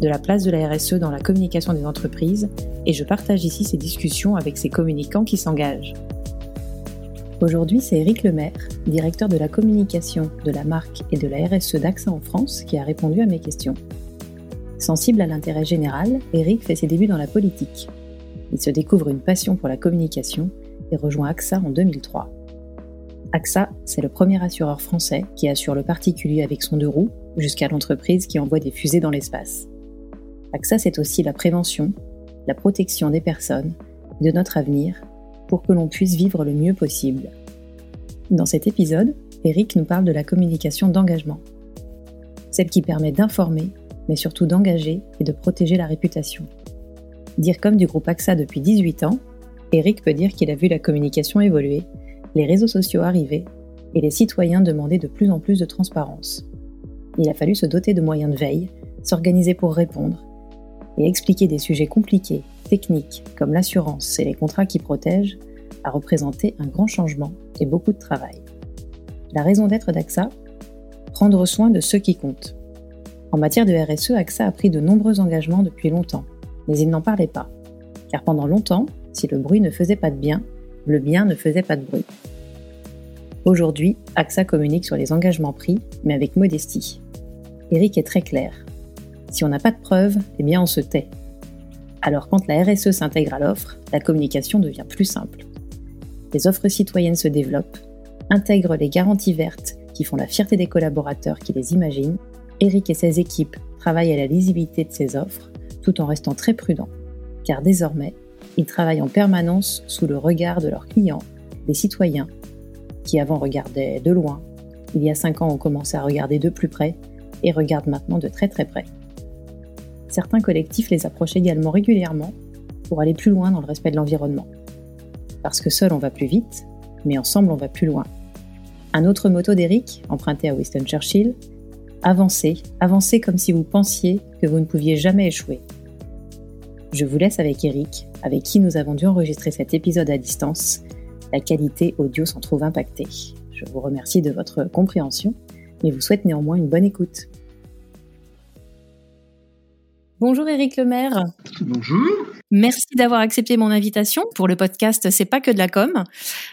de la place de la RSE dans la communication des entreprises et je partage ici ces discussions avec ces communicants qui s'engagent. Aujourd'hui, c'est Eric Lemaire, directeur de la communication de la marque et de la RSE d'AXA en France, qui a répondu à mes questions. Sensible à l'intérêt général, Eric fait ses débuts dans la politique. Il se découvre une passion pour la communication et rejoint AXA en 2003. AXA, c'est le premier assureur français qui assure le particulier avec son deux roues jusqu'à l'entreprise qui envoie des fusées dans l'espace. AXA, c'est aussi la prévention, la protection des personnes et de notre avenir pour que l'on puisse vivre le mieux possible. Dans cet épisode, Eric nous parle de la communication d'engagement, celle qui permet d'informer, mais surtout d'engager et de protéger la réputation. Dire comme du groupe AXA depuis 18 ans, Eric peut dire qu'il a vu la communication évoluer, les réseaux sociaux arriver et les citoyens demander de plus en plus de transparence. Il a fallu se doter de moyens de veille, s'organiser pour répondre et expliquer des sujets compliqués, techniques, comme l'assurance et les contrats qui protègent, a représenté un grand changement et beaucoup de travail. La raison d'être d'AXA Prendre soin de ceux qui comptent. En matière de RSE, AXA a pris de nombreux engagements depuis longtemps, mais il n'en parlait pas. Car pendant longtemps, si le bruit ne faisait pas de bien, le bien ne faisait pas de bruit. Aujourd'hui, AXA communique sur les engagements pris, mais avec modestie. Eric est très clair. Si on n'a pas de preuves, eh bien on se tait. Alors quand la RSE s'intègre à l'offre, la communication devient plus simple. Les offres citoyennes se développent, intègrent les garanties vertes qui font la fierté des collaborateurs qui les imaginent. Eric et ses équipes travaillent à la lisibilité de ces offres tout en restant très prudents, car désormais, ils travaillent en permanence sous le regard de leurs clients, des citoyens, qui avant regardaient de loin, il y a cinq ans ont commencé à regarder de plus près et regardent maintenant de très très près certains collectifs les approchent également régulièrement pour aller plus loin dans le respect de l'environnement. Parce que seul on va plus vite, mais ensemble on va plus loin. Un autre motto d'Eric, emprunté à Winston Churchill, Avancez, avancez comme si vous pensiez que vous ne pouviez jamais échouer. Je vous laisse avec Eric, avec qui nous avons dû enregistrer cet épisode à distance. La qualité audio s'en trouve impactée. Je vous remercie de votre compréhension, mais vous souhaite néanmoins une bonne écoute. Bonjour Eric Lemaire. Bonjour. Merci d'avoir accepté mon invitation pour le podcast C'est pas que de la com.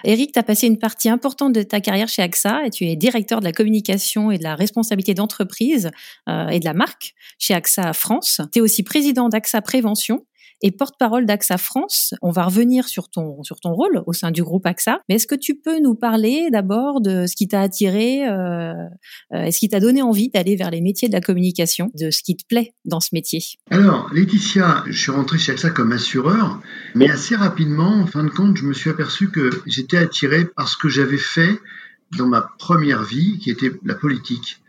Eric, tu as passé une partie importante de ta carrière chez AXA et tu es directeur de la communication et de la responsabilité d'entreprise euh, et de la marque chez AXA France. Tu es aussi président d'AXA Prévention et porte-parole d'AXA France. On va revenir sur ton, sur ton rôle au sein du groupe AXA. Mais est-ce que tu peux nous parler d'abord de ce qui t'a attiré, euh, euh est-ce qui t'a donné envie d'aller vers les métiers de la communication, de ce qui te plaît dans ce métier? Alors, Laetitia, je suis rentré chez AXA comme assureur, mais assez rapidement, en fin de compte, je me suis aperçu que j'étais attiré par ce que j'avais fait dans ma première vie, qui était la politique.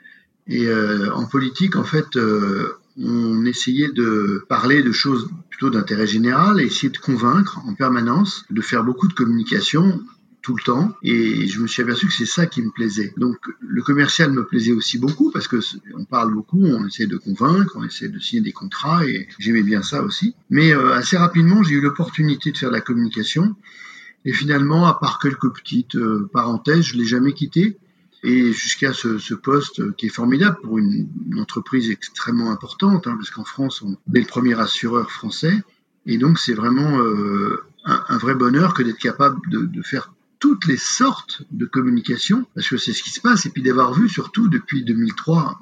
Et euh, en politique, en fait, euh, on essayait de parler de choses plutôt d'intérêt général et essayer de convaincre en permanence, de faire beaucoup de communication tout le temps et je me suis aperçu que c'est ça qui me plaisait. Donc le commercial me plaisait aussi beaucoup parce que on parle beaucoup, on essaie de convaincre, on essaie de signer des contrats et j'aimais bien ça aussi. Mais euh, assez rapidement, j'ai eu l'opportunité de faire de la communication et finalement, à part quelques petites euh, parenthèses, je l'ai jamais quitté et jusqu'à ce, poste qui est formidable pour une, entreprise extrêmement importante, hein, parce qu'en France, on est le premier assureur français, et donc c'est vraiment euh, un, vrai bonheur que d'être capable de, faire toutes les sortes de communication, parce que c'est ce qui se passe, et puis d'avoir vu surtout depuis 2003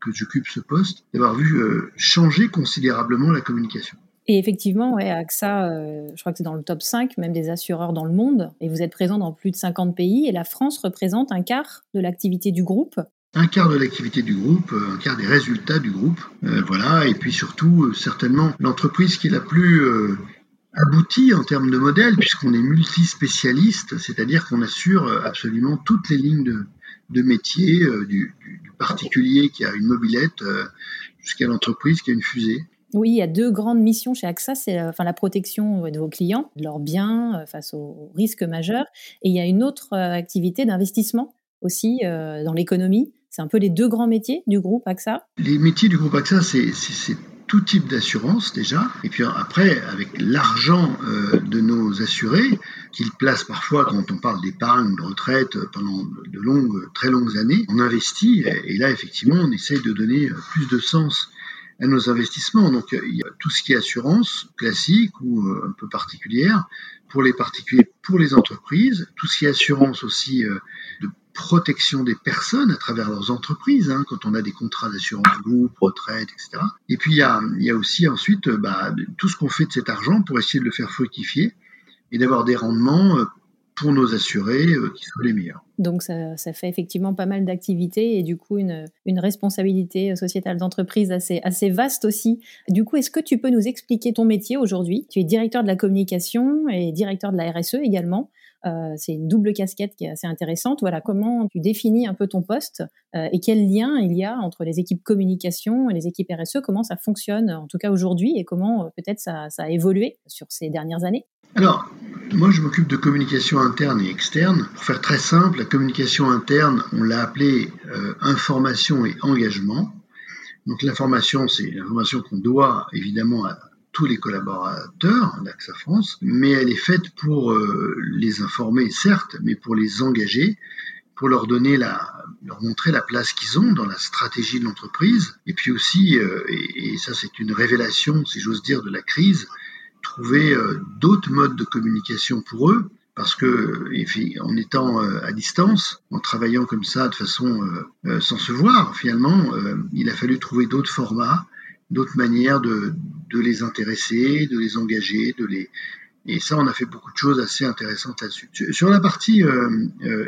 que j'occupe ce poste, d'avoir vu euh, changer considérablement la communication. Et effectivement, AXA, euh, je crois que c'est dans le top 5, même des assureurs dans le monde, et vous êtes présent dans plus de 50 pays, et la France représente un quart de l'activité du groupe. Un quart de l'activité du groupe, euh, un quart des résultats du groupe, euh, voilà, et puis surtout, certainement, l'entreprise qui est la plus aboutie en termes de modèle, puisqu'on est multispécialiste, c'est-à-dire qu'on assure absolument toutes les lignes de, de métier, du, du, particulier qui a une mobilette jusqu'à l'entreprise qui a une fusée. Oui, il y a deux grandes missions chez AXA, c'est euh, enfin, la protection de vos clients, de leurs biens euh, face aux risques majeurs, et il y a une autre euh, activité d'investissement aussi dans l'économie. C'est un peu les deux grands métiers du groupe AXA. Les métiers du groupe AXA, c'est tout type d'assurance déjà, et puis après, avec l'argent de nos assurés, qu'ils placent parfois quand on parle d'épargne, de retraite, pendant de longues, très longues années, on investit, et là, effectivement, on essaye de donner plus de sens à nos investissements. Donc il y a tout ce qui est assurance classique ou euh, un peu particulière pour les particuliers, pour les entreprises, tout ce qui est assurance aussi euh, de protection des personnes à travers leurs entreprises, hein, quand on a des contrats d'assurance groupe, retraite, etc. Et puis il y a, aussi ensuite bah, tout ce qu'on fait de cet argent pour essayer de le faire fructifier et d'avoir des rendements euh, pour nos assurés euh, qui soient les meilleurs. Donc ça, ça fait effectivement pas mal d'activités et du coup une, une responsabilité sociétale d'entreprise assez, assez vaste aussi. Du coup, est-ce que tu peux nous expliquer ton métier aujourd'hui? Tu es directeur de la communication et directeur de la RSE également. Euh, c'est une double casquette qui est assez intéressante. Voilà, comment tu définis un peu ton poste euh, et quel lien il y a entre les équipes communication et les équipes RSE Comment ça fonctionne en tout cas aujourd'hui et comment euh, peut-être ça, ça, a évolué sur ces dernières années? Alors, moi, je m'occupe de communication interne et externe. Pour faire très simple, la communication interne, on l'a appelée euh, information et engagement. Donc l'information, c'est l'information qu'on doit évidemment à tous les collaborateurs d'AXA France, mais elle est faite pour euh, les informer, certes, mais pour les engager, pour leur donner la, leur montrer la place qu'ils ont dans la stratégie de l'entreprise, et puis aussi, euh, et, et, ça c'est une révélation, si j'ose dire, de la crise, trouver euh, d'autres modes de communication pour eux, parce que en étant euh, à distance, en travaillant comme ça de façon euh, sans se voir, finalement, il a fallu trouver d'autres formats, d'autres manières de, les intéresser, de les engager, de les et ça, on a fait beaucoup de choses assez intéressantes là-dessus. Sur la partie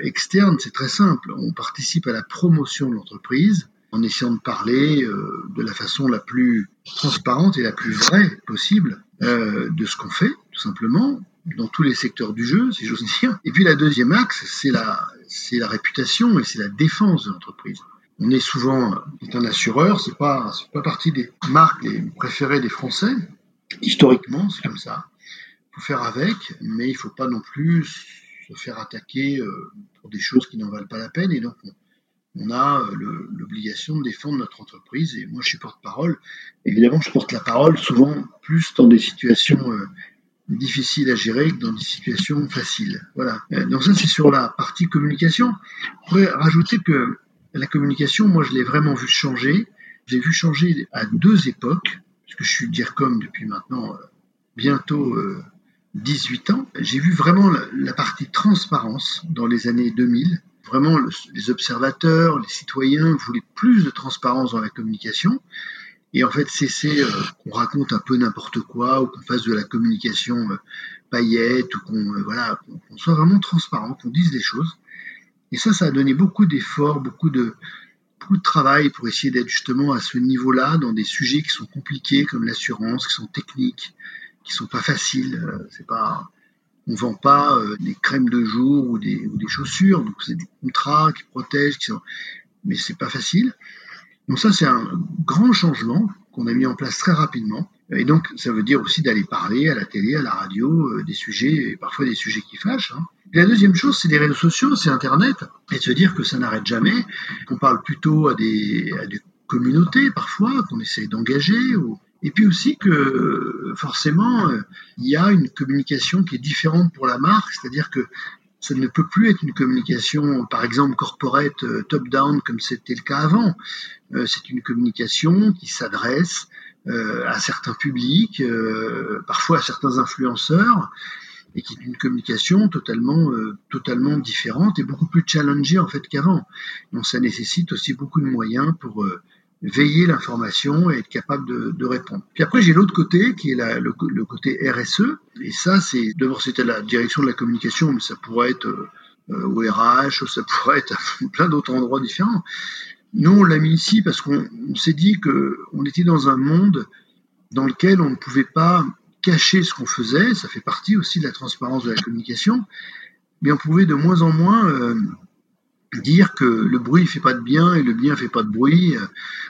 externe, c'est très simple. On participe à la promotion de l'entreprise en essayant de parler de la façon la plus transparente et la plus vraie possible euh, de ce qu'on fait, tout simplement, dans tous les secteurs du jeu, si j'ose dire. Et puis la deuxième axe, c'est la, c'est la réputation et c'est la défense de l'entreprise. On est souvent est un assureur, c'est pas c'est pas partie des marques les préférées des Français. Historiquement, c'est comme ça. Il faut faire avec, mais il faut pas non plus se faire attaquer euh, pour des choses qui n'en valent pas la peine. Et donc, on, on a euh, l'obligation de défendre notre entreprise. Et moi, je suis porte-parole. Évidemment, je porte la parole souvent plus dans des situations euh, difficiles à gérer que dans des situations faciles. Voilà. Euh, donc ça, c'est sur la partie communication. Je pourrais rajouter que la communication, moi, je l'ai vraiment vu changer. J'ai vu changer à deux époques, puisque je suis DIRCOM depuis maintenant bientôt 18 ans. J'ai vu vraiment la partie transparence dans les années 2000 Vraiment, les observateurs, les citoyens voulaient plus de transparence dans la communication. Et en fait, cesser euh, qu'on raconte un peu n'importe quoi ou qu'on fasse de la communication euh, paillette ou qu'on euh, voilà, qu'on soit vraiment transparent, qu'on dise des choses. Et ça, ça a donné beaucoup d'efforts, beaucoup de, beaucoup de travail pour essayer d'être justement à ce niveau-là dans des sujets qui sont compliqués comme l'assurance, qui sont techniques, qui sont pas faciles. C'est pas on vend pas euh, des crèmes de jour ou des, chaussures, donc c'est des contrats qui protègent, qui sont... mais c'est pas facile. Donc ça, c'est un grand changement qu'on a mis en place très rapidement. Et donc, ça veut dire aussi d'aller parler à la télé, à la radio, euh, des sujets, et parfois des sujets qui fâchent. Hein. la deuxième chose, c'est les réseaux sociaux, c'est Internet, et de se dire que ça n'arrête jamais, qu'on parle plutôt à des, communautés parfois, qu'on essaie d'engager, ou, et puis aussi que forcément, euh, il y a une communication qui est différente pour la marque, c'est-à-dire que ça ne peut plus être une communication, par exemple, corporate euh, top-down comme c'était le cas avant. Euh, c'est une communication qui s'adresse à certains publics, parfois à certains influenceurs, et qui est une communication totalement, totalement différente et beaucoup plus challengée en fait qu'avant. Donc ça nécessite aussi beaucoup de moyens pour veiller l'information et être capable de, répondre. Puis après, j'ai l'autre côté qui est le, côté RSE. Et ça, c'est d'abord c'était la direction de la communication, mais ça pourrait être euh, au RH, ça pourrait être à plein d'autres endroits différents. Nous, on l'a mis ici parce qu'on s'est dit qu'on était dans un monde dans lequel on ne pouvait pas cacher ce qu'on faisait. Ça fait partie aussi de la transparence de la communication. Mais on pouvait de moins en moins euh, dire que le bruit fait pas de bien et le bien fait pas de bruit.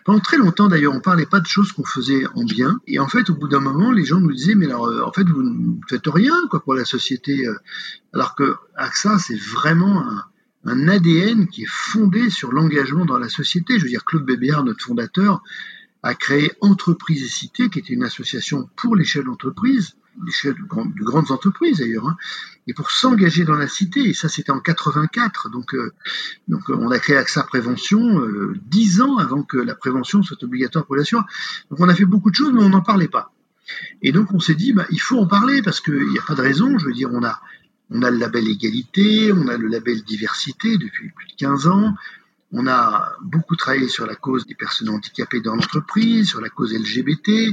Pendant très longtemps d'ailleurs, on parlait pas de choses qu'on faisait en bien. Et en fait, au bout d'un moment, les gens nous disaient mais alors euh, en fait vous ne faites rien quoi pour la société. Euh. Alors que AXA c'est vraiment un, ADN qui est fondé sur l'engagement dans la société. Je veux dire Claude Bébéard, notre fondateur, a créé Entreprise et Cité, qui était une association pour l'échelle d'entreprise, l'échelle de, grandes entreprises d'ailleurs, hein, et pour s'engager dans la cité. Et ça, c'était en 84. Donc, euh, donc on a créé AXA Prévention euh, dix ans avant que la prévention soit obligatoire pour l'assurance. Donc on a fait beaucoup de choses, mais on n'en parlait pas. Et donc on s'est dit, bah, il faut en parler parce qu'il n'y a pas de raison. Je veux dire, on a, on a le label égalité, on a le label diversité depuis plus de 15 ans. On a beaucoup travaillé sur la cause des personnes handicapées dans l'entreprise, sur la cause LGBT.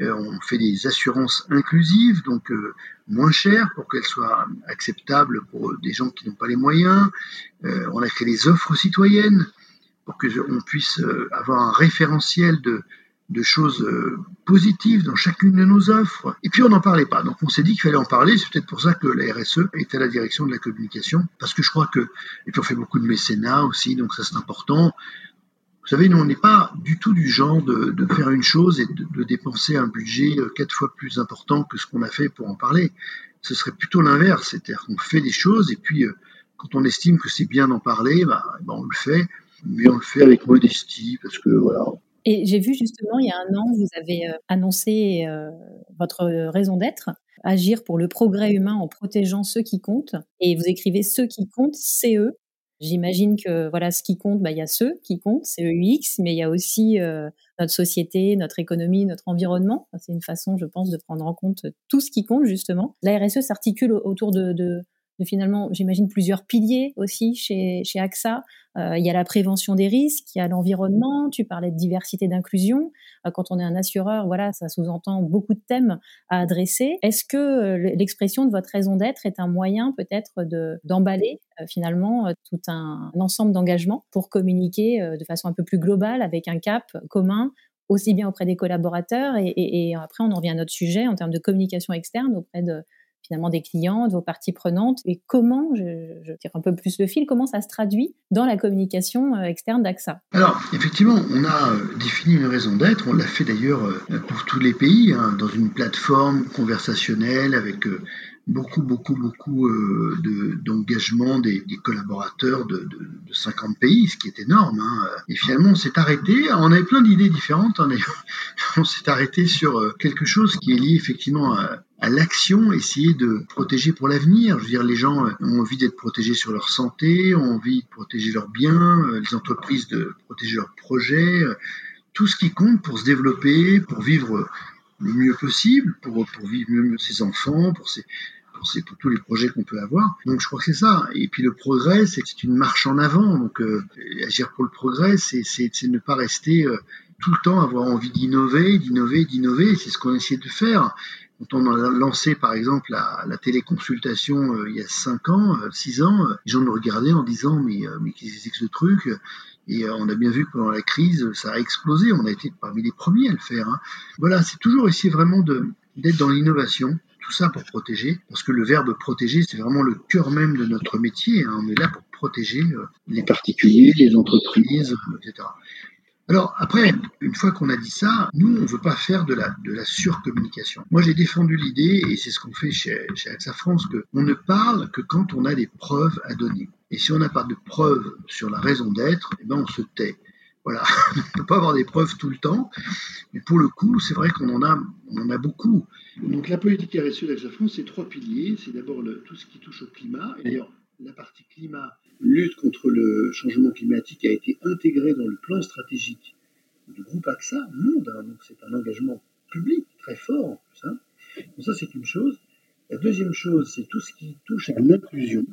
Euh, on fait des assurances inclusives, donc euh, moins chères pour qu'elles soient acceptables pour des gens qui n'ont pas les moyens. Euh, on a créé des offres citoyennes pour qu'on puisse avoir un référentiel de, de choses euh, positives dans chacune de nos offres. Et puis on n'en parlait pas. Donc on s'est dit qu'il fallait en parler. C'est peut-être pour ça que la RSE est à la direction de la communication. Parce que je crois que, et puis on fait beaucoup de mécénat aussi, donc ça c'est important. Vous savez, nous on n'est pas du tout du genre de, faire une chose et de, dépenser un budget euh, quatre fois plus important que ce qu'on a fait pour en parler. Ce serait plutôt l'inverse. C'est-à-dire qu'on fait des choses et puis euh, quand on estime que c'est bien d'en parler, bah, bah, on le fait mais on le fait avec modestie parce que voilà, et j'ai vu justement, il y a un an, vous avez euh, annoncé votre raison d'être, agir pour le progrès humain en protégeant ceux qui comptent. Et vous écrivez ceux qui comptent, c'est eux. J'imagine que voilà, ce qui compte, bah, il y a ceux qui comptent, c'est EUX, mais il y a aussi euh, notre société, notre économie, notre environnement. C'est une façon, je pense, de prendre en compte tout ce qui compte, justement. La RSE s'articule autour de, de, de finalement, j'imagine, plusieurs piliers aussi chez, chez AXA. Euh, il y a la prévention des risques, il y a l'environnement, tu parlais de diversité d'inclusion. Euh, quand on est un assureur, voilà, ça sous-entend beaucoup de thèmes à adresser. Est-ce que euh, l'expression de votre raison d'être est un moyen peut-être de, d'emballer finalement tout un, ensemble d'engagements pour communiquer de façon un peu plus globale avec un cap commun aussi bien auprès des collaborateurs et, et après on en revient à notre sujet en termes de communication externe auprès de, finalement des clients, de vos parties prenantes. Et comment, je, tire un peu plus le fil, comment ça se traduit dans la communication euh, externe d'AXA? Alors, effectivement, on a euh, défini une raison d'être, on l'a fait d'ailleurs euh, pour tous les pays, hein, dans une plateforme conversationnelle avec beaucoup, beaucoup, beaucoup d'engagement des, collaborateurs de, de, 50 pays, ce qui est énorme. Hein. Et finalement, on s'est arrêté, on avait plein d'idées différentes, hein, on s'est arrêté sur quelque chose qui est lié effectivement à, l'action, essayer de protéger pour l'avenir. Je veux dire, les gens euh, ont envie d'être protégés sur leur santé, ont envie de protéger leurs biens, euh, les entreprises de protéger leurs projets, euh, tout ce qui compte pour se développer, pour vivre le mieux possible, pour vivre mieux ses enfants, pour ses, pour, pour tous les projets qu'on peut avoir. Donc je crois que c'est ça. Et puis le progrès, c'est une marche en avant. Donc agir pour le progrès, c'est ne pas rester tout le temps avoir envie d'innover, d'innover, d'innover. C'est ce qu'on essaie de faire. Quand on a lancé par exemple la, téléconsultation euh, il y a 5 ans, 6 euh, ans, euh, les gens nous regardaient en disant mais, mais qu'est-ce que c'est que ce truc? Et on a bien vu que pendant la crise, ça a explosé. On a été parmi les premiers à le faire. Hein. Voilà, c'est toujours essayer vraiment d'être dans l'innovation, tout ça pour protéger, parce que le verbe protéger, c'est vraiment le cœur même de notre métier. Hein. On est là pour protéger les particuliers, les entreprises, etc. Alors après, une fois qu'on a dit ça, nous, on ne veut pas faire de la, de surcommunication. Moi, j'ai défendu l'idée, et c'est ce qu'on fait chez, chez AXA France, qu'on ne parle que quand on a des preuves à donner. Et si on n'a pas de preuves sur la raison d'être, eh ben on se tait. Voilà, on ne peut pas avoir des preuves tout le temps, mais pour le coup, c'est vrai qu'on en a, on en a beaucoup. Donc la politique RSE d'AXA France, c'est trois piliers. C'est d'abord tout ce qui touche au climat. D'ailleurs, la partie climat, lutte contre le changement climatique a été intégrée dans le plan stratégique du groupe AXA Monde. Hein. donc c'est un engagement public très fort en plus. Hein. Donc ça c'est une chose. La deuxième chose, c'est tout ce qui touche à l'inclusion.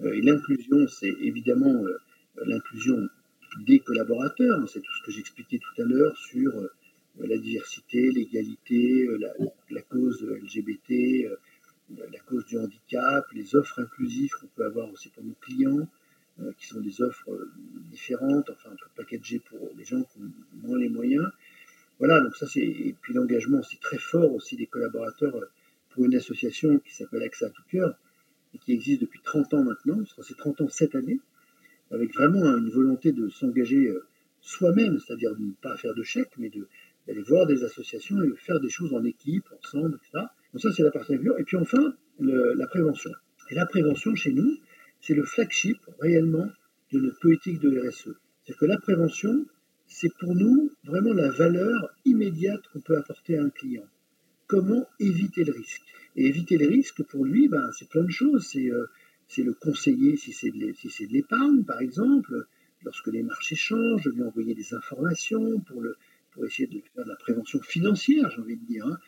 Euh, et l'inclusion, c'est évidemment euh, l'inclusion des collaborateurs. C'est tout ce que j'expliquais tout à l'heure sur la diversité, l'égalité, la, cause LGBT, la cause du handicap, les offres inclusives qu'on peut avoir aussi pour nos clients, qui sont des offres différentes, enfin un peu packagées pour les gens qui ont moins les moyens. Voilà, donc ça c'est. Et puis l'engagement aussi très fort aussi des collaborateurs pour une association qui s'appelle AXA à tout cœur et qui existe depuis 30 ans maintenant, c'est 30 ans cette année, avec vraiment une volonté de s'engager euh, soi-même, c'est-à-dire de ne pas faire de chèques, mais d'aller voir des associations et faire des choses en équipe, ensemble, etc. Donc ça, c'est la partie. Et puis enfin, la prévention. Et la prévention, chez nous, c'est le flagship réellement de notre politique de RSE. C'est-à-dire que la prévention, c'est pour nous vraiment la valeur immédiate qu'on peut apporter à un client. Comment éviter le risque? Et éviter les risques, pour lui, ben, c'est plein de choses. C'est euh, le conseiller si c'est de l'épargne, par exemple, lorsque les marchés changent, lui envoyer des informations pour, essayer de faire de la prévention financière, j'ai envie de dire. Hein.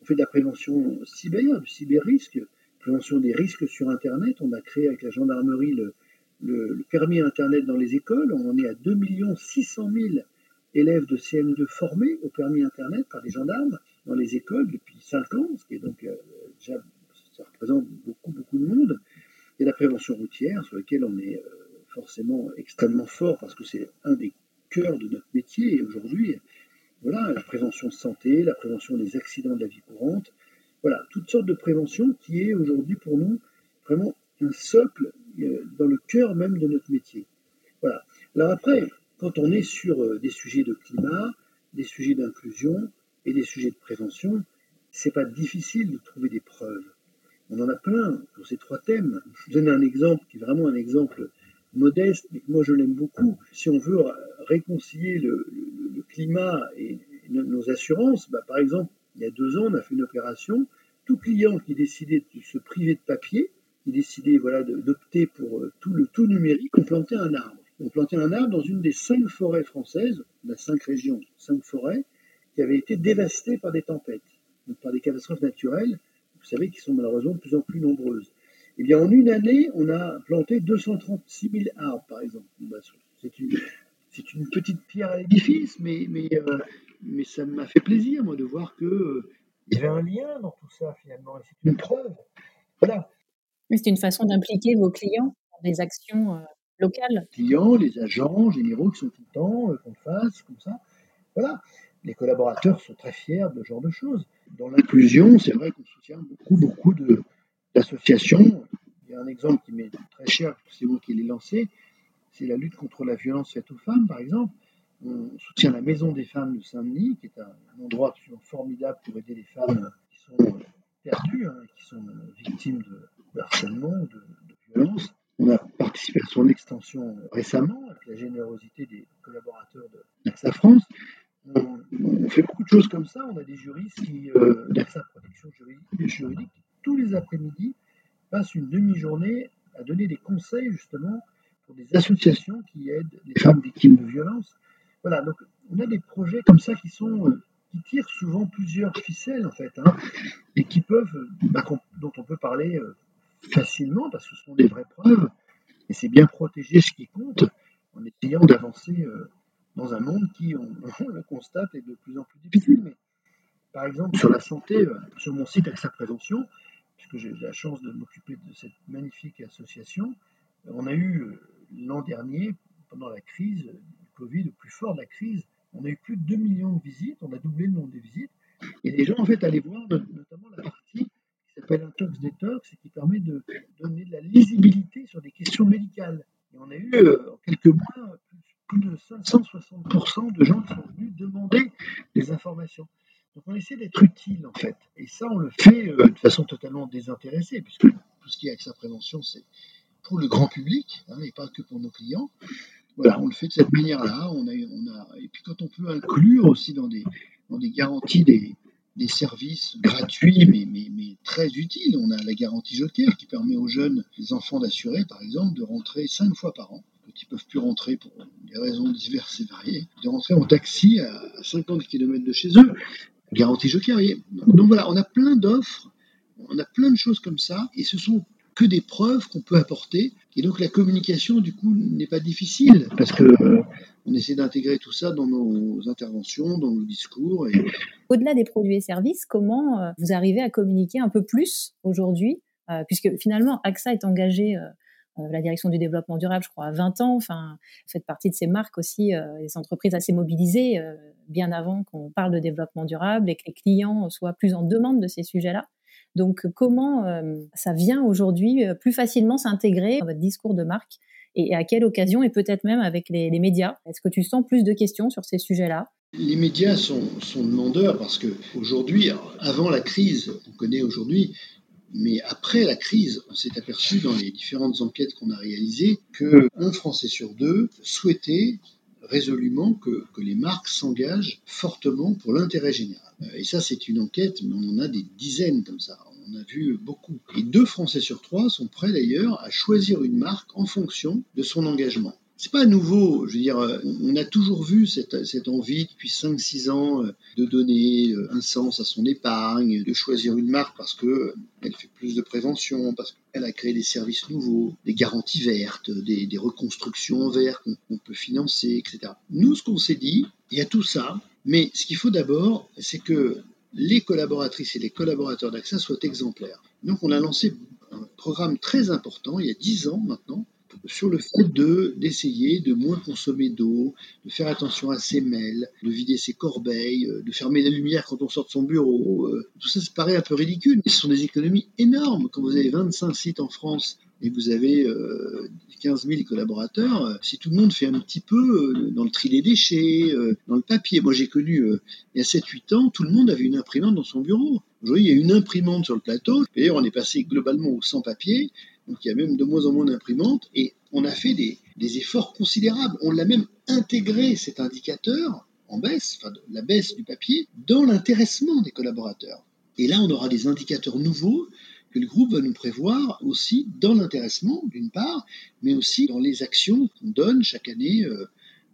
On fait de la prévention cyber, du cyber-risque, prévention des risques sur Internet. On a créé avec la gendarmerie le, le, permis Internet dans les écoles. On en est à 2 600 000 élèves de CM2 formés au permis Internet par les gendarmes dans les écoles depuis 5 ans, ce qui est donc euh, déjà, ça représente beaucoup, beaucoup de monde. Et la prévention routière, sur laquelle on est euh, forcément extrêmement fort parce que c'est un des cœurs de notre métier aujourd'hui. Voilà, la prévention de santé, la prévention des accidents de la vie courante. Voilà, toutes sortes de prévention qui est aujourd'hui pour nous vraiment un socle euh, dans le cœur même de notre métier. Voilà. Alors après, quand on est sur euh, des sujets de climat, des sujets d'inclusion et des sujets de prévention, c'est pas difficile de trouver des preuves. On en a plein pour ces trois thèmes. Je vous donne un exemple qui est vraiment un exemple modeste, mais que moi je l'aime beaucoup. Si on veut réconcilier le, climat et nos assurances, bah, par exemple, il y a deux ans, on a fait une opération. Tout client qui décidait de se priver de papier, qui décidait d'opter pour euh, tout numérique, on plantait un arbre. On plantait un arbre dans une des cinq forêts françaises, on a cinq régions, cinq forêts, qui avaient été dévastées par des tempêtes, par des catastrophes naturelles, vous savez, qui sont malheureusement de plus en plus nombreuses. Eh bien, en une année, on a planté 236 000 arbres, par exemple. Bah, c'est une, une, petite pierre à l'édifice, mais, mais, euh, mais ça m'a fait plaisir, moi, de voir qu'il euh, y avait un lien dans tout ça, finalement, et c'est une preuve. Voilà. C'est une façon d'impliquer vos clients dans des actions euh, locales. Les clients, les agents généraux qui sont tout le temps, qu'on fasse, comme ça. Voilà. Les collaborateurs sont très fiers de ce genre de choses. Dans l'inclusion, c'est vrai qu'on soutient beaucoup, beaucoup d'associations. Il y a un exemple qui m'est très cher, c'est moi qui l'ai lancé, c'est la lutte contre la violence faite aux femmes, par exemple. On soutient la Maison des femmes de Saint-Denis, qui est un, endroit absolument formidable pour aider les femmes qui sont euh, perdues, hein, qui sont victimes de, de harcèlement, de, violence. On a participé à son extension récemment avec la générosité des collaborateurs de l'AXA France. On, fait beaucoup de choses comme ça. On a des juristes qui, euh, d'AXA Protection juridique, tous les après-midi, passent une demi-journée à donner des conseils justement pour des associations qui aident les femmes victimes de violences. Voilà, donc on a des projets comme ça qui sont euh, qui tirent souvent plusieurs ficelles en fait, hein, et qui peuvent, bah, dont on peut parler euh, facilement parce que ce sont des vraies preuves et c'est bien protéger ce qui compte en essayant d'avancer euh, dans un monde qui, on, le constate, est de plus en plus difficile. Mais par exemple, sur la santé, euh, sur mon site sa prévention, puisque j'ai la chance de m'occuper de cette magnifique association, on a eu euh, l'an dernier, pendant la crise du Covid, le plus fort de la crise, on a eu plus de 2 millions de visites, on a doublé le nombre de visites, et les gens en fait allaient voir notamment la partie s'appelle un tox détox et qui permet de donner de la lisibilité sur des questions médicales. Et on a eu euh, en quelques mois plus de 560% de gens qui sont venus demander des informations. Donc on essaie d'être utile en fait. Et ça, on le fait euh, de façon totalement désintéressée, puisque tout ce qui est avec sa prévention, c'est pour le grand public hein, et pas que pour nos clients. Voilà, on le fait de cette manière-là. On a, on a, et puis quand on peut inclure aussi dans des, dans des garanties des, des services gratuits mais, mais, mais, très utiles. On a la garantie joker qui permet aux jeunes, les enfants d'assurer par exemple, de rentrer cinq fois par an, qui peuvent plus rentrer pour des raisons diverses et variées, de rentrer en taxi à 50 km de chez eux. Garantie joker. Donc voilà, on a plein d'offres, on a plein de choses comme ça, et ce sont que des preuves qu'on peut apporter. Et donc la communication, du coup, n'est pas difficile, parce que on essaie d'intégrer tout ça dans nos interventions, dans nos discours. Au-delà des produits et services, comment euh, vous arrivez à communiquer un peu plus aujourd'hui euh, Puisque finalement, AXA est engagé euh, la direction du développement durable, je crois, à 20 ans. Enfin, faites partie de ces marques aussi, des entreprises assez mobilisées, bien avant qu'on parle de développement durable et que les clients soient plus en demande de ces sujets-là. Donc, comment ça vient aujourd'hui plus facilement s'intégrer dans votre discours de marque et, à quelle occasion et peut-être même avec les, médias? Est-ce que tu sens plus de questions sur ces sujets-là? Les médias sont, demandeurs parce que aujourd'hui, avant la crise, on connaît aujourd'hui, mais après la crise, on s'est aperçu dans les différentes enquêtes qu'on a réalisées que un Français sur deux souhaitait résolument que, les marques s'engagent fortement pour l'intérêt général. Et ça, c'est une enquête, mais on en a des dizaines comme ça on a vu beaucoup. Et deux Français sur trois sont prêts d'ailleurs à choisir une marque en fonction de son engagement. C'est pas nouveau, je veux dire, euh, on a toujours vu cette, envie depuis 5-6 ans euh, de donner euh, un sens à son épargne, de choisir une marque parce qu'elle fait plus de prévention, parce qu'elle a créé des services nouveaux, des garanties vertes, des, des reconstructions vertes qu'on peut financer, etc. Nous, ce qu'on s'est dit, il y a tout ça, mais ce qu'il faut d'abord, c'est que les collaboratrices et les collaborateurs d'AXA soient exemplaires. Donc on a lancé un programme très important, il y a 10 ans maintenant, sur le fait de d'essayer de moins consommer d'eau, de faire attention à ses mails, de vider ses corbeilles, euh, de fermer la lumière quand on sort de son bureau. Euh, tout ça, ça paraît un peu ridicule, mais ce sont des économies énormes. Quand vous avez 25 sites en France et vous avez 15 euh, 000 collaborateurs, si tout le monde fait un petit peu dans le tri des déchets, dans le papier. Moi, j'ai connu, il y a 7-8 ans, tout le monde avait une imprimante dans son bureau. Aujourd'hui, il y a une imprimante sur le plateau. D'ailleurs, on est passé globalement au sans papier. Il y a même de moins en moins d'imprimantes et on a fait des, efforts considérables. On l'a même intégré, cet indicateur, en baisse, enfin la baisse du papier, dans l'intéressement des collaborateurs. Et là, on aura des indicateurs nouveaux que le groupe va nous prévoir aussi dans l'intéressement, d'une part, mais aussi dans les actions qu'on donne chaque année euh,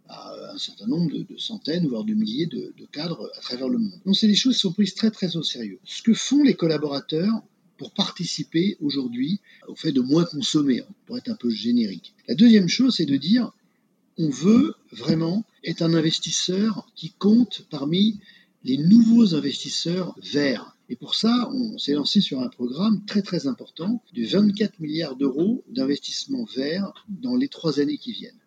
à un certain nombre de, centaines, voire de milliers de, de, cadres à travers le monde. Donc, c'est des choses qui sont prises très, très au sérieux. Ce que font les collaborateurs, pour participer aujourd'hui au fait de moins consommer, hein, pour être un peu générique. La deuxième chose, c'est de dire, on veut vraiment être un investisseur qui compte parmi les nouveaux investisseurs verts. Et pour ça, on s'est lancé sur un programme très très important de 24 milliards d'euros d'investissement vert dans les trois années qui viennent.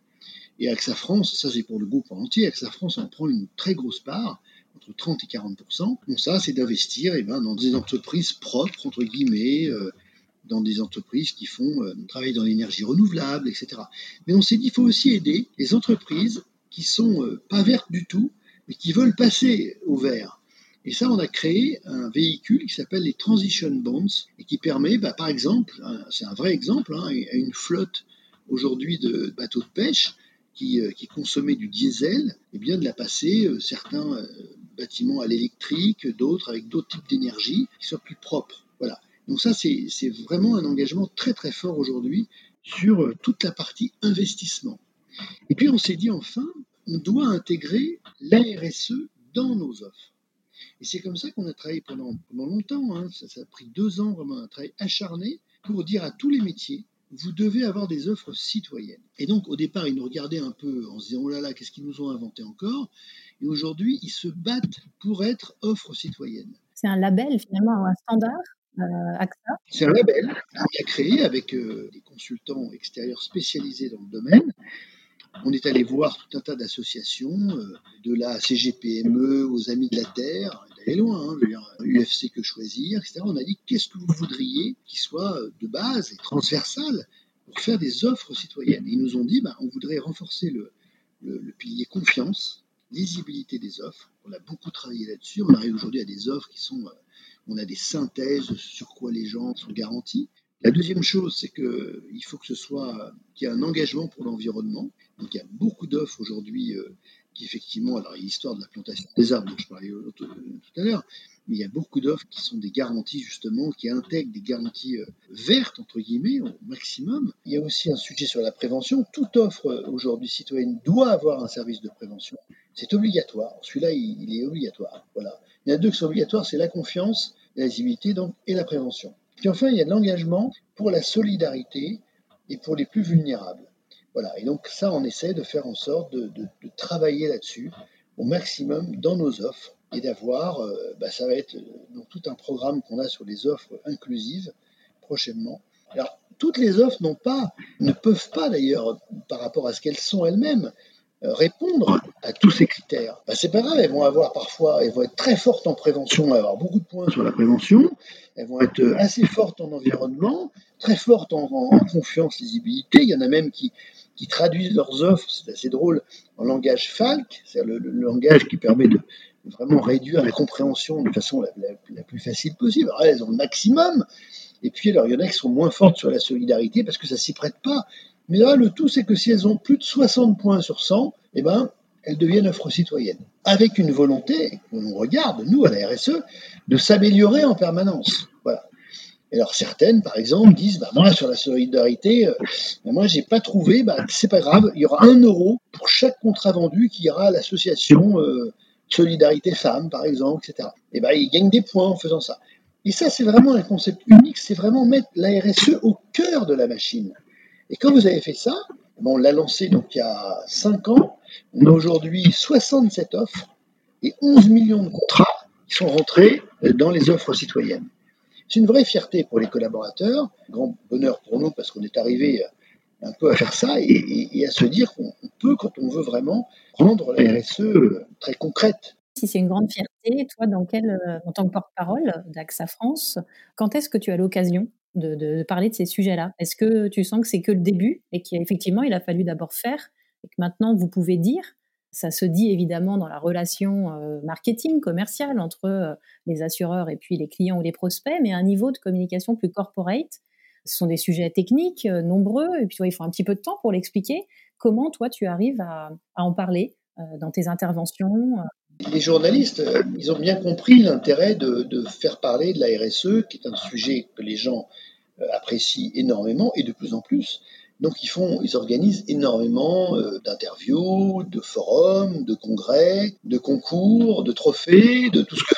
Et AXA France, ça c'est pour le groupe entier, AXA France en prend une très grosse part, entre 30 et 40 Donc ça, c'est d'investir eh ben, dans des entreprises propres, entre guillemets, euh, dans des entreprises qui font euh, travailler dans l'énergie renouvelable, etc. Mais on s'est dit, il faut aussi aider les entreprises qui sont euh, pas vertes du tout, mais qui veulent passer au vert. Et ça, on a créé un véhicule qui s'appelle les Transition Bonds et qui permet, bah, par exemple, c'est un vrai exemple, hein, à une flotte aujourd'hui de bateaux de pêche qui, consommaient du diesel, et eh bien de la passer, certains bâtiments à l'électrique, d'autres avec d'autres types d'énergie qui soient plus propres. Voilà. Donc ça, c'est vraiment un engagement très très fort aujourd'hui sur euh, toute la partie investissement. Et puis on s'est dit enfin, on doit intégrer la RSE dans nos offres. Et c'est comme ça qu'on a travaillé pendant, pendant longtemps. Hein. Ça, ça, a pris deux ans, vraiment un travail acharné pour dire à tous les métiers, vous devez avoir des offres citoyennes. Et donc au départ, ils nous regardaient un peu en se disant, oh là là, qu'est-ce qu'ils nous ont inventé encore? Et aujourd'hui, ils se battent pour être offre citoyenne. C'est un label finalement, un standard euh, AXA? C'est un label qu'on a créé avec euh, des consultants extérieurs spécialisés dans le domaine. On est allé voir tout un tas d'associations, euh, de la CGPME aux Amis de la Terre, d'aller loin, hein, UFC Que Choisir, etc. On a dit qu'est-ce que vous voudriez qui soit de base et transversal pour faire des offres citoyennes? ils nous ont dit bah, on voudrait renforcer le, le pilier confiance, lisibilité des offres. On a beaucoup travaillé là-dessus. On arrive aujourd'hui à des offres qui sont, euh, on a des synthèses sur quoi les gens sont garantis. La deuxième chose, c'est qu'il faut que ce soit, qu'il y ait un engagement pour l'environnement. Donc il y a beaucoup d'offres aujourd'hui euh, qui effectivement, alors il y a l'histoire de la plantation des arbres dont je parlais tout à l'heure, mais il y a beaucoup d'offres qui sont des garanties justement, qui intègrent des garanties euh, vertes, entre guillemets, au maximum. Il y a aussi un sujet sur la prévention. Toute offre aujourd'hui citoyenne doit avoir un service de prévention. C'est obligatoire. Celui-là, il, est obligatoire. Voilà. Il y en a deux qui sont obligatoires, c'est la confiance, la visibilité donc, et la prévention. Puis enfin, il y a l'engagement pour la solidarité et pour les plus vulnérables. Voilà, et donc ça, on essaie de faire en sorte de, travailler là-dessus au maximum dans nos offres et d'avoir, euh, bah, ça va être dans tout un programme qu'on a sur les offres inclusives prochainement. Alors, toutes les offres n'ont pas, ne peuvent pas d'ailleurs, par rapport à ce qu'elles sont elles-mêmes, euh, répondre à tous ces critères. Ben, c'est pas grave, elles vont avoir parfois, elles vont être très fortes en prévention, avoir beaucoup de points sur la prévention, elles vont être assez fortes en environnement, très fortes en, confiance, lisibilité. Il y en a même qui, traduisent leurs offres, c'est assez drôle, en langage FALC, c'est-à-dire le, langage qui permet de vraiment réduire la compréhension de façon la, plus facile possible. Alors, elles ont le maximum. Et puis, alors, il y en a qui sont moins fortes sur la solidarité parce que ça s'y prête pas. Mais là, le tout, c'est que si elles ont plus de 60 points sur 100, eh ben, elles deviennent offres citoyennes. Avec une volonté, on regarde, nous, à la RSE, de s'améliorer en permanence. Voilà. Et alors certaines, par exemple, disent, bah, moi, sur la solidarité, euh, bah, moi, j'ai pas trouvé, bah, c'est pas grave, il y aura un euro pour chaque contrat vendu qui ira à l'association euh, Solidarité Femmes, par exemple, etc. Et ben, ils gagnent des points en faisant ça. Et ça, c'est vraiment un concept unique, c'est vraiment mettre la RSE au cœur de la machine. Et quand vous avez fait ça, on l'a lancé donc il y a 5 ans, on a aujourd'hui 67 offres et 11 millions de contrats qui sont rentrés dans les offres citoyennes. C'est une vraie fierté pour les collaborateurs, grand bonheur pour nous parce qu'on est arrivé un peu à faire ça et, à se dire qu'on peut, quand on veut vraiment, rendre la RSE très concrète. Si c'est une grande fierté, toi, dans quel, en tant que porte-parole d'AXA France, quand est-ce que tu as l'occasion de, parler de ces sujets-là? Est-ce que tu sens que c'est que le début et qu'effectivement, il a fallu d'abord faire et que maintenant, vous pouvez dire ça se dit évidemment dans la relation euh, marketing, commerciale entre euh, les assureurs et puis les clients ou les prospects, mais à un niveau de communication plus corporate. Ce sont des sujets techniques euh, nombreux et puis il faut un petit peu de temps pour l'expliquer. Comment toi tu arrives à, en parler dans tes interventions les journalistes, ils ont bien compris l'intérêt de, faire parler de la RSE, qui est un sujet que les gens apprécient énormément et de plus en plus. Donc ils font, ils organisent énormément euh, d'interviews, de forums, de congrès, de concours, de trophées, de tout ce que.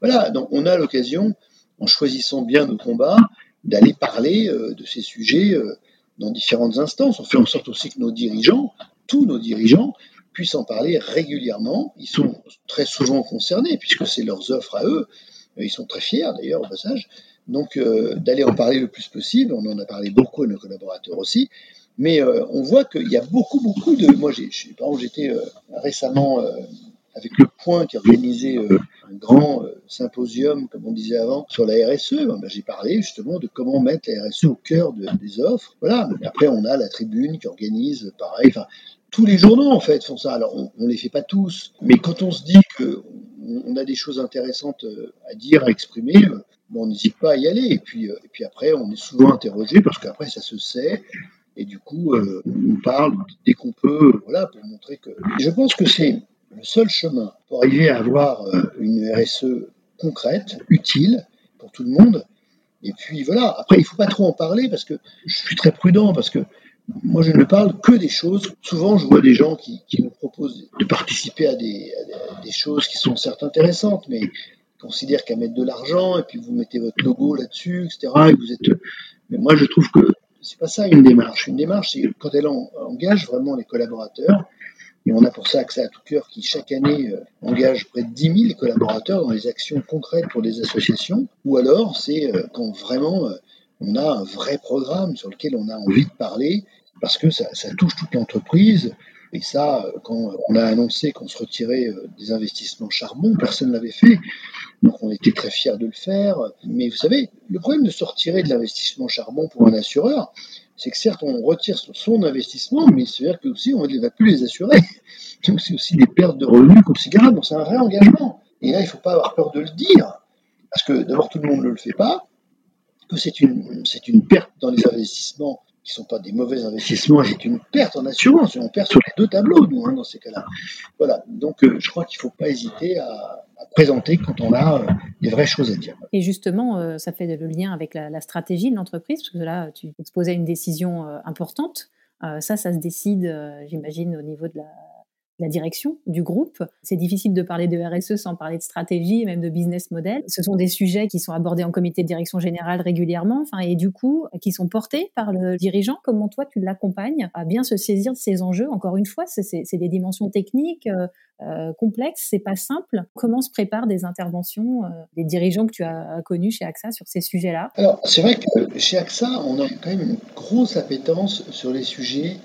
Voilà. Donc on a l'occasion, en choisissant bien nos combats, d'aller parler euh, de ces sujets euh, dans différentes instances. On fait en sorte aussi que nos dirigeants, tous nos dirigeants, puissent en parler régulièrement. Ils sont très souvent concernés puisque c'est leurs offres à eux. Ils sont très fiers d'ailleurs au passage. Donc euh, d'aller en parler le plus possible, on en a parlé beaucoup à nos collaborateurs aussi, mais euh, on voit qu'il y a beaucoup, beaucoup de... Moi, j'ai, par exemple, j'étais euh, récemment avec le Point qui organisait un grand symposium, comme on disait avant, sur la RSE. Ben, j'ai parlé justement de comment mettre la RSE au cœur des offres. Voilà. Après, on a la Tribune qui organise pareil. Enfin, tous les journaux en fait font ça. Alors, on, ne les fait pas tous, mais quand on se dit que on a des choses intéressantes à dire, à exprimer, on n'hésite pas à y aller. Et puis, euh, et puis après, on est souvent interrogé parce qu'après, ça se sait. Et du coup, euh, on parle dès qu'on peut, voilà, pour montrer que. Je pense que c'est le seul chemin pour arriver à avoir euh, une RSE concrète, utile pour tout le monde. Et puis voilà, après, il faut pas trop en parler parce que je suis très prudent parce que moi, je ne parle que des choses. Souvent, je vois des gens qui, qui nous proposent de participer à des, choses qui sont certes intéressantes, mais considère qu'à mettre de l'argent et puis vous mettez votre logo là-dessus, etc. Mais moi, je trouve que c'est pas ça une démarche. Une démarche, c'est quand elle engage vraiment les collaborateurs. Et on a pour ça accès à tout cœur qui chaque année euh, engage près de 10 000 collaborateurs dans les actions concrètes pour des associations. Ou alors c'est euh, quand vraiment euh, on a un vrai programme sur lequel on a envie de parler parce que ça, touche toute l'entreprise. Et ça, quand on a annoncé qu'on se retirait des investissements charbon, personne ne l'avait fait. Donc on était très fiers de le faire. Mais vous savez, le problème de se retirer de l'investissement charbon pour un assureur, c'est que certes on retire son investissement, mais c'est-à-dire que on ne va plus les assurer. Donc c'est aussi des pertes de revenus considérables. Donc c'est un vrai engagement. Et là, il ne faut pas avoir peur de le dire. Parce que d'abord, tout le monde ne le fait pas, que c'est une, c'est une perte dans les investissements qui ne sont pas des mauvais investissements, c'est une perte en assurance. On perd sur les deux tableaux, nous, hein, dans ces cas-là. Voilà. Donc, euh, je crois qu'il ne faut pas hésiter à, présenter quand on a euh, des vraies choses à dire. Et justement, euh, ça fait le lien avec la, stratégie de l'entreprise, parce que là, tu exposais une décision importante. ça, ça se décide, j'imagine, au niveau de la, la direction du groupe. C'est difficile de parler de RSE sans parler de stratégie et même de business model. Ce sont des sujets qui sont abordés en comité de direction générale régulièrement, enfin, et du coup, qui sont portés par le dirigeant. Comment toi, tu l'accompagnes à bien se saisir de ces enjeux? Encore une fois, c'est des dimensions techniques, euh, euh, complexe, c'est pas simple. Comment se préparent des interventions euh, des dirigeants que tu as connus chez AXA sur ces sujets-là? Alors, c'est vrai que chez AXA, on a quand même une grosse appétence sur les sujets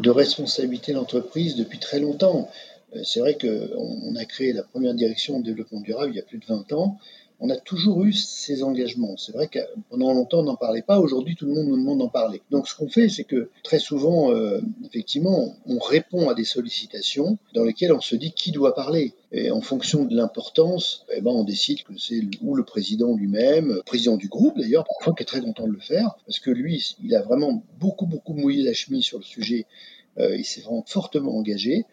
de responsabilité d'entreprise depuis très longtemps. Euh, c'est vrai qu'on a créé la première direction de développement durable il y a plus de 20 ans on a toujours eu ces engagements. C'est vrai que pendant longtemps, on n'en parlait pas. Aujourd'hui, tout le monde nous demande d'en parler. Donc, ce qu'on fait, c'est que très souvent, euh, effectivement, on répond à des sollicitations dans lesquelles on se dit qui doit parler. Et en fonction de l'importance, eh ben, on décide que c'est ou le président lui-même, président du groupe d'ailleurs, parfois qui est très content de le faire, parce que lui, il a vraiment beaucoup, beaucoup mouillé la chemise sur le sujet. Euh, il s'est vraiment fortement engagé.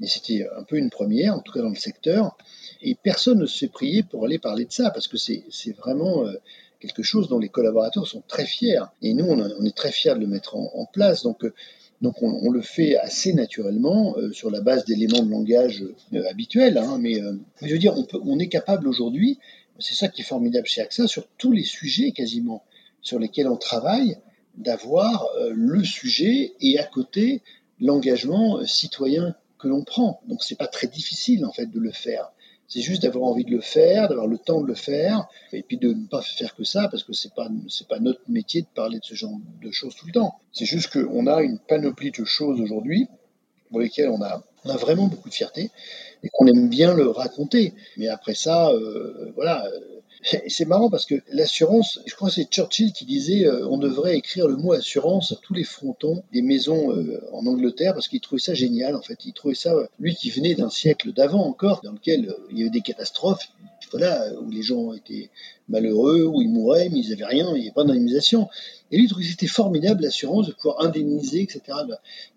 Et c'était un peu une première, en tout cas dans le secteur. Et personne ne s'est prié pour aller parler de ça, parce que c'est vraiment euh, quelque chose dont les collaborateurs sont très fiers. Et nous, on, est très fiers de le mettre en, place. Donc, euh, donc on, le fait assez naturellement euh, sur la base d'éléments de langage habituels. Hein, mais je veux dire, on, peut, on est capable aujourd'hui, c'est ça qui est formidable chez AXA, sur tous les sujets quasiment sur lesquels on travaille, d'avoir le sujet et à côté l'engagement citoyen que l'on prend. Donc c'est pas très difficile en fait de le faire. C'est juste d'avoir envie de le faire, d'avoir le temps de le faire, et puis de ne pas faire que ça, parce que c'est pas c'est pas notre métier de parler de ce genre de choses tout le temps. C'est juste qu'on a une panoplie de choses aujourd'hui pour lesquelles on a, on a vraiment beaucoup de fierté et qu'on aime bien le raconter. Mais après ça, euh, voilà, c'est marrant parce que l'assurance, je crois que c'est Churchill qui disait euh, on devrait écrire le mot assurance à tous les frontons des maisons euh, en Angleterre parce qu'il trouvait ça génial en fait. Il trouvait ça, lui qui venait d'un siècle d'avant encore, dans lequel euh, il y avait des catastrophes, voilà, où les gens étaient malheureux, où ils mouraient, mais ils n'avaient rien, il n'y avait pas d'indemnisation. Et lui, il trouvait que c'était formidable l'assurance de pouvoir indemniser, etc.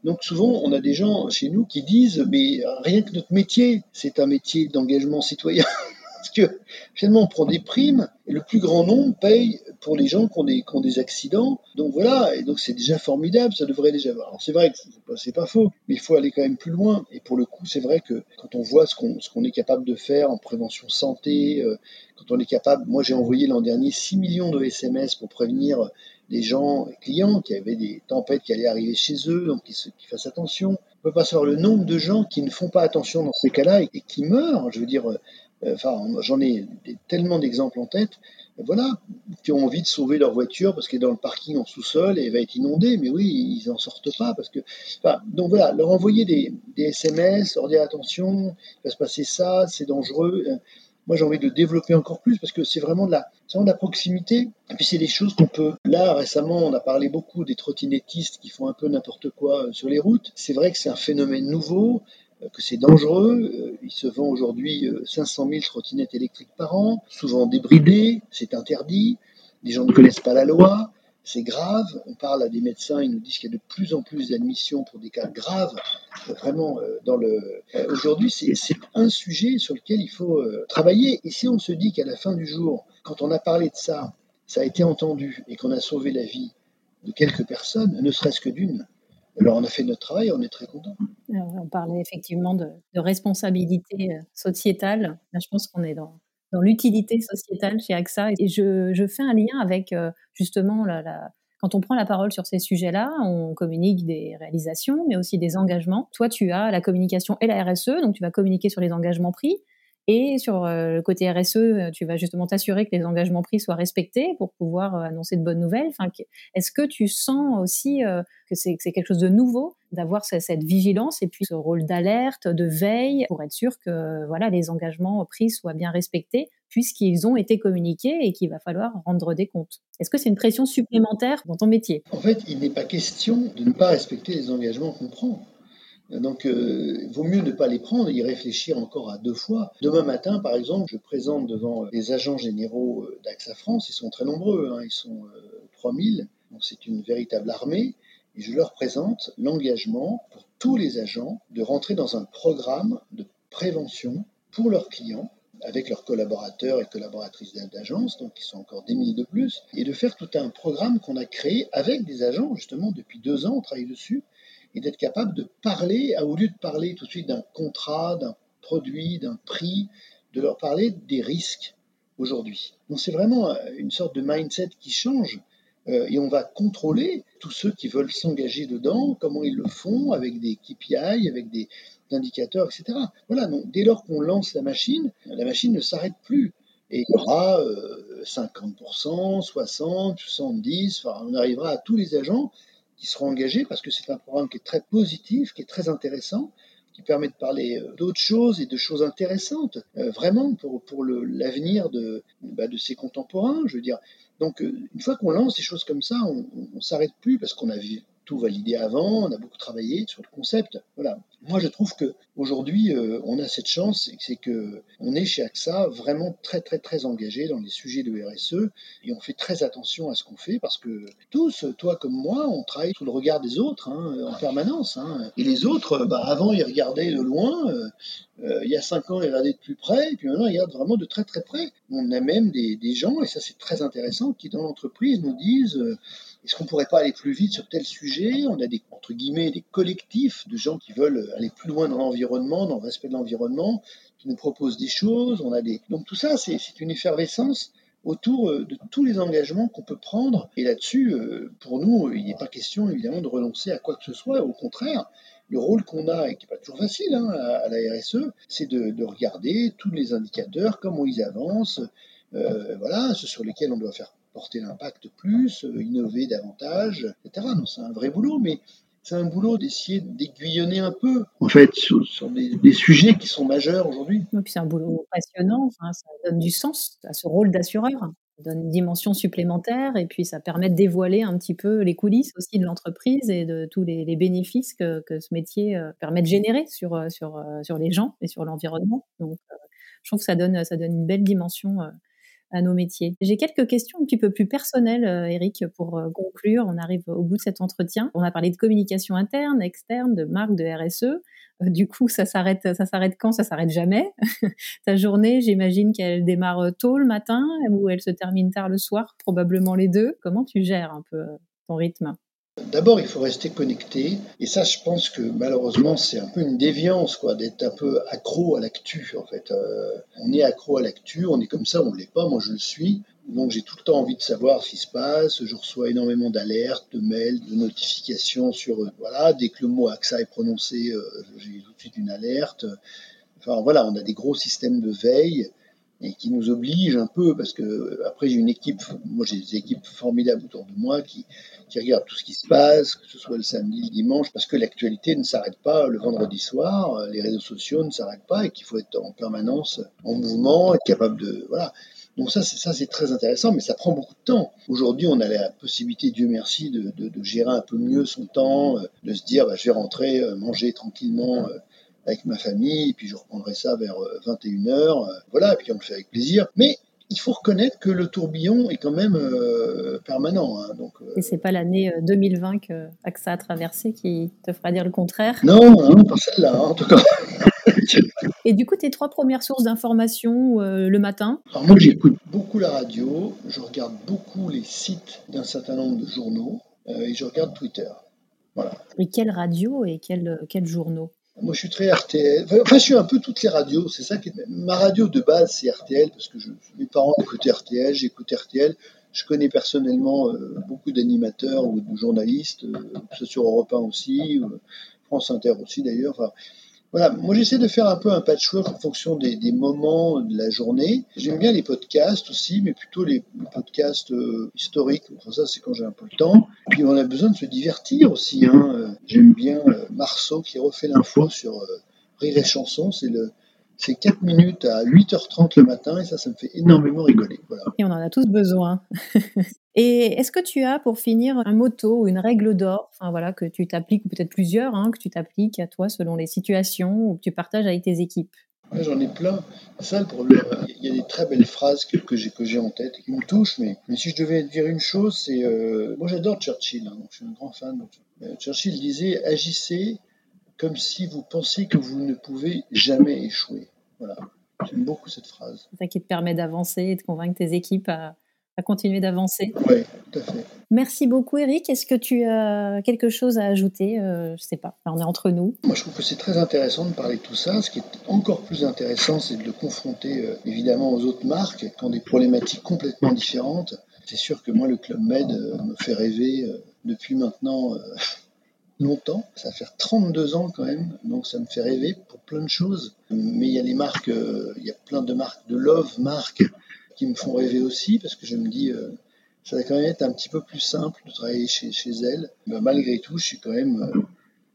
Donc souvent, on a des gens chez nous qui disent mais rien que notre métier, c'est un métier d'engagement citoyen. Parce que finalement, on prend des primes et le plus grand nombre paye pour les gens qui ont des, accidents. Donc voilà, et donc c'est déjà formidable, ça devrait déjà. Alors c'est vrai que c'est pas, faux, mais il faut aller quand même plus loin. Et pour le coup, c'est vrai que quand on voit ce qu'on est capable de faire en prévention santé, euh, quand on est capable, moi j'ai envoyé l'an dernier 6 millions de SMS pour prévenir les gens, les clients qui avaient des tempêtes qui allaient arriver chez eux, donc qu'ils fassent attention. On peut pas savoir le nombre de gens qui ne font pas attention dans ces cas-là et, qui meurent. Je veux dire, enfin, j'en ai tellement d'exemples en tête, voilà, qui ont envie de sauver leur voiture parce qu'elle est dans le parking en sous-sol et elle va être inondée, mais oui, ils n'en sortent pas parce que. Enfin, donc voilà, leur envoyer des, des, SMS, leur dire attention, il va se passer ça, c'est dangereux. Moi, j'ai envie de développer encore plus parce que c'est vraiment de la, vraiment de la proximité. Et puis, c'est des choses qu'on peut. Là, récemment, on a parlé beaucoup des trottinettistes qui font un peu n'importe quoi sur les routes. C'est vrai que c'est un phénomène nouveau. Euh, que c'est dangereux. Euh, il se vend aujourd'hui 500 euh, 000 trottinettes électriques par an, souvent débridées, c'est interdit. Les gens ne connaissent pas la loi, c'est grave. On parle à des médecins, ils nous disent qu'il y a de plus en plus d'admissions pour des cas graves. Vraiment. Aujourd'hui, c'est un sujet sur lequel il faut travailler. Et si on se dit qu'à la fin du jour, quand on a parlé de ça, ça a été entendu et qu'on a sauvé la vie de quelques personnes, ne serait-ce que d'une, alors on a fait notre travail, on est très content. On parlait effectivement de, responsabilité euh, sociétale. je pense qu'on est dans, l'utilité sociétale chez AXA. Et je, fais un lien avec euh, justement la, quand on prend la parole sur ces sujets-là, on communique des réalisations, mais aussi des engagements. Toi, tu as la communication et la RSE, donc tu vas communiquer sur les engagements pris. Et sur euh, le côté RSE, euh, tu vas justement t'assurer que les engagements pris soient respectés pour pouvoir euh, annoncer de bonnes nouvelles. Enfin, Est-ce que tu sens aussi que c'est quelque chose de nouveau d'avoir cette vigilance et puis ce rôle d'alerte, de veille pour être sûr que voilà les engagements pris soient bien respectés puisqu'ils ont été communiqués et qu'il va falloir rendre des comptes? Est-ce que c'est une pression supplémentaire dans ton métier? En fait, il n'est pas question de ne pas respecter les engagements qu'on prend. Donc, euh, vaut mieux ne pas les prendre, y réfléchir encore à deux fois. Demain matin, par exemple, je présente devant les agents généraux euh, d'AXA France, ils sont très nombreux, hein, ils sont 3000, euh, donc c'est une véritable armée, et je leur présente l'engagement pour tous les agents de rentrer dans un programme de prévention pour leurs clients avec leurs collaborateurs et collaboratrices d'agence, donc qui sont encore des milliers de plus, et de faire tout un programme qu'on a créé avec des agents, justement, depuis deux ans, on travaille dessus, et d'être capable de parler, au lieu de parler tout de suite d'un contrat, d'un produit, d'un prix, de leur parler des risques aujourd'hui. Donc c'est vraiment une sorte de mindset qui change euh, et on va contrôler tous ceux qui veulent s'engager dedans, comment ils le font, avec des KPI, avec des indicateurs, etc. Voilà, donc dès lors qu'on lance la machine, la machine ne s'arrête plus. Et il y aura 50%, 60, 70, enfin, on arrivera à tous les agents qui seront engagés parce que c'est un programme qui est très positif, qui est très intéressant, qui permet de parler euh, d'autres choses et de choses intéressantes, euh, vraiment pour, pour l'avenir de, bah, de ses contemporains. Je veux dire, donc, euh, une fois qu'on lance des choses comme ça, on ne s'arrête plus parce qu'on a vu tout validé avant, on a beaucoup travaillé sur le concept. Voilà. Moi, je trouve que aujourd'hui, euh, on a cette chance, c'est que on est chez AXA vraiment très, très, très engagé dans les sujets de RSE et on fait très attention à ce qu'on fait parce que tous, toi comme moi, on travaille sous le regard des autres hein, en permanence. Hein. Et les autres, bah, avant, ils regardaient de loin. Euh, euh, il y a cinq ans, ils regardaient de plus près, et puis maintenant, ils regardent vraiment de très très près. On a même des gens, et ça c'est très intéressant, qui dans l'entreprise nous disent est-ce qu'on ne pourrait pas aller plus vite sur tel sujet? On a des, entre guillemets, des collectifs de gens qui veulent aller plus loin dans l'environnement, dans le respect de l'environnement, qui nous proposent des choses. On a des... Donc tout ça, c'est une effervescence autour euh, de tous les engagements qu'on peut prendre. Et là-dessus, euh, pour nous, il n'est pas question évidemment de renoncer à quoi que ce soit. Au contraire, le rôle qu'on a, et qui n'est pas toujours facile hein, à, la RSE, c'est de, regarder tous les indicateurs, comment ils avancent, euh, voilà, ceux sur lesquels on doit faire porter l'impact plus, euh, innover davantage, etc. Non, c'est un vrai boulot, mais c'est un boulot d'essayer d'aiguillonner un peu, en fait, sur, des, sujets qui sont majeurs aujourd'hui. C'est un boulot passionnant, ça donne du sens à ce rôle d'assureur, ça donne une dimension supplémentaire, et puis ça permet de dévoiler un petit peu les coulisses aussi de l'entreprise et de tous les, bénéfices que, ce métier euh, permet de générer sur, euh, sur, sur les gens et sur l'environnement. Donc, je trouve que ça donne, ça donne une belle dimension à nos métiers. J'ai quelques questions un petit peu plus personnelles, euh, Eric, pour euh, conclure. On arrive au bout de cet entretien. On a parlé de communication interne, externe, de marque, de RSE. Euh, du coup, ça s'arrête, ça s'arrête quand? Ça s'arrête jamais. Ta journée, j'imagine qu'elle démarre tôt le matin ou elle se termine tard le soir, probablement les deux. Comment tu gères un peu ton rythme? D'abord, il faut rester connecté. Et ça, je pense que malheureusement, c'est un peu une déviance, quoi, d'être un peu accro à l'actu, en fait. Euh, on est accro à l'actu, on est comme ça, on ne l'est pas, moi je le suis. Donc j'ai tout le temps envie de savoir ce qui se passe. Je reçois énormément d'alertes, de mails, de notifications sur, euh, voilà, dès que le mot AXA est prononcé, euh, j'ai tout de suite une alerte. Enfin voilà, on a des gros systèmes de veille et qui nous obligent un peu, parce que après j'ai une équipe, moi j'ai des équipes formidables autour de moi qui, qui regardent tout ce qui se passe, que ce soit le samedi, le dimanche, parce que l'actualité ne s'arrête pas le vendredi soir, les réseaux sociaux ne s'arrêtent pas et qu'il faut être en permanence en mouvement, être capable de... Voilà. Donc ça, c'est ça, c'est très intéressant, mais ça prend beaucoup de temps. Aujourd'hui, on a la possibilité, Dieu merci, de, de, de gérer un peu mieux son temps, de se dire, bah, je vais rentrer, euh, manger tranquillement euh, avec ma famille, et puis je reprendrai ça vers 21h. Euh, voilà, et puis on le fait avec plaisir. Mais il faut reconnaître que le tourbillon est quand même euh, permanent. Hein, donc, euh... Et c'est pas l'année 2020 euh, que AXA a traversé qui te fera dire le contraire? Non, non pas celle-là, hein, en tout cas. Et du coup, tes trois premières sources d'information euh, le matin? Alors moi, j'écoute beaucoup la radio, je regarde beaucoup les sites d'un certain nombre de journaux et je regarde Twitter. Voilà. Et quelle radio et quels quel journaux? Moi, je suis très RTL. Enfin, je suis un peu toutes les radios. C'est ça qui est... Ma radio de base, c'est RTL, parce que je... mes parents écoutaient RTL, j'écoute RTL. Je connais personnellement euh, beaucoup d'animateurs ou de journalistes, euh, sur Europe 1 aussi, euh, France Inter aussi d'ailleurs. Enfin, voilà, moi j'essaie de faire un peu un patchwork en fonction des, des moments de la journée. J'aime bien les podcasts aussi, mais plutôt les, podcasts euh, historiques. Enfin, ça, c'est quand j'ai un peu le temps. Puis on a besoin de se divertir aussi. Hein. J'aime bien euh, Marceau qui refait l'info sur euh, Rire et Chanson. C'est le c'est 4 minutes à 8h30 le matin et ça, ça me fait énormément rigoler. Voilà. Et on en a tous besoin. et est-ce que tu as, pour finir, un motto ou une règle d'or, enfin voilà, que tu t'appliques, ou peut-être plusieurs, hein, que tu t'appliques à toi selon les situations ou que tu partages avec tes équipes? J'en ai plein. Ça, le problème, il y a des très belles phrases que, que j'ai en tête et qui me touchent, mais, mais si je devais dire une chose, c'est. Euh, moi, j'adore Churchill, hein, je suis un grand fan. Euh, Churchill disait Agissez comme si vous pensiez que vous ne pouvez jamais échouer. Voilà. J'aime beaucoup cette phrase. C'est ça qui te permet d'avancer et de convaincre tes équipes à, à continuer d'avancer. Oui, tout à fait. Merci beaucoup Eric. Est-ce que tu as quelque chose à ajouter? Je ne sais pas, on est entre nous. Moi je trouve que c'est très intéressant de parler de tout ça. Ce qui est encore plus intéressant, c'est de le confronter évidemment aux autres marques qui ont des problématiques complètement différentes. C'est sûr que moi le Club Med me fait rêver depuis maintenant longtemps. Ça fait 32 ans quand même, donc ça me fait rêver pour plein de choses. Mais il y a des marques, euh, il y a plein de marques, de love marques, qui me font rêver aussi, parce que je me dis, euh, ça va quand même être un petit peu plus simple de travailler chez, chez elles. Mais malgré tout, je suis quand même, euh,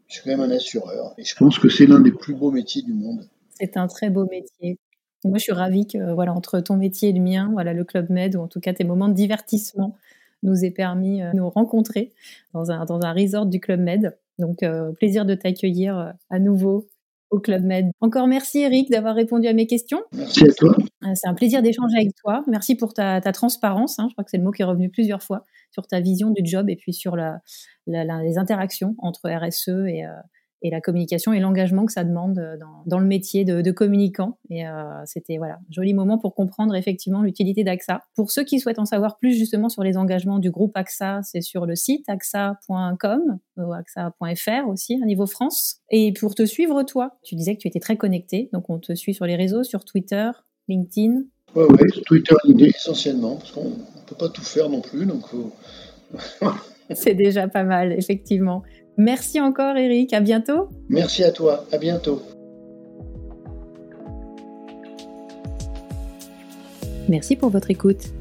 je suis quand même un assureur. Et je pense que c'est l'un des plus beaux métiers du monde. C'est un très beau métier. Moi, je suis ravie que, voilà, entre ton métier et le mien, voilà, le Club Med, ou en tout cas tes moments de divertissement, nous ait permis euh, de nous rencontrer dans un, dans un resort du Club Med. Donc, euh, plaisir de t'accueillir à nouveau au Club Med. Encore merci Eric d'avoir répondu à mes questions. Merci à toi. C'est un plaisir d'échanger avec toi. Merci pour ta, ta transparence. Hein. Je crois que c'est le mot qui est revenu plusieurs fois sur ta vision du job et puis sur la, les interactions entre RSE et, et la communication et l'engagement que ça demande euh, dans, le métier de, communicant. Et euh, c'était voilà, joli moment pour comprendre effectivement l'utilité d'AXA. Pour ceux qui souhaitent en savoir plus justement sur les engagements du groupe AXA, c'est sur le site axa.com ou axa.fr aussi à niveau France. Et pour te suivre toi, tu disais que tu étais très connecté, donc on te suit sur les réseaux, sur Twitter, LinkedIn. Oui, ouais, Twitter, essentiellement, parce qu'on ne peut pas tout faire non plus, donc C'est déjà pas mal, effectivement. Merci encore Eric, à bientôt. Merci à toi, à bientôt. Merci pour votre écoute.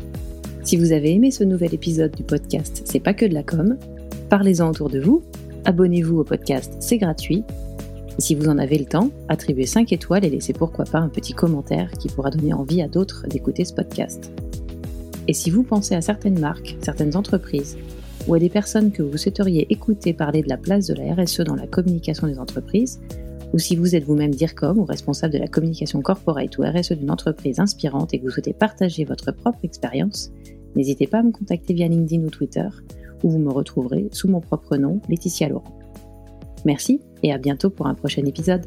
Si vous avez aimé ce nouvel épisode du podcast C'est pas que de la com, parlez-en autour de vous, abonnez-vous au podcast, c'est gratuit. Et si vous en avez le temps, attribuez 5 étoiles et laissez pourquoi pas un petit commentaire qui pourra donner envie à d'autres d'écouter ce podcast. Et si vous pensez à certaines marques, certaines entreprises, ou à des personnes que vous souhaiteriez écouter parler de la place de la RSE dans la communication des entreprises, ou si vous êtes vous-même DIRCOM ou responsable de la communication corporate ou RSE d'une entreprise inspirante et que vous souhaitez partager votre propre expérience, n'hésitez pas à me contacter via LinkedIn ou Twitter, où vous me retrouverez sous mon propre nom, Laetitia Laurent. Merci et à bientôt pour un prochain épisode.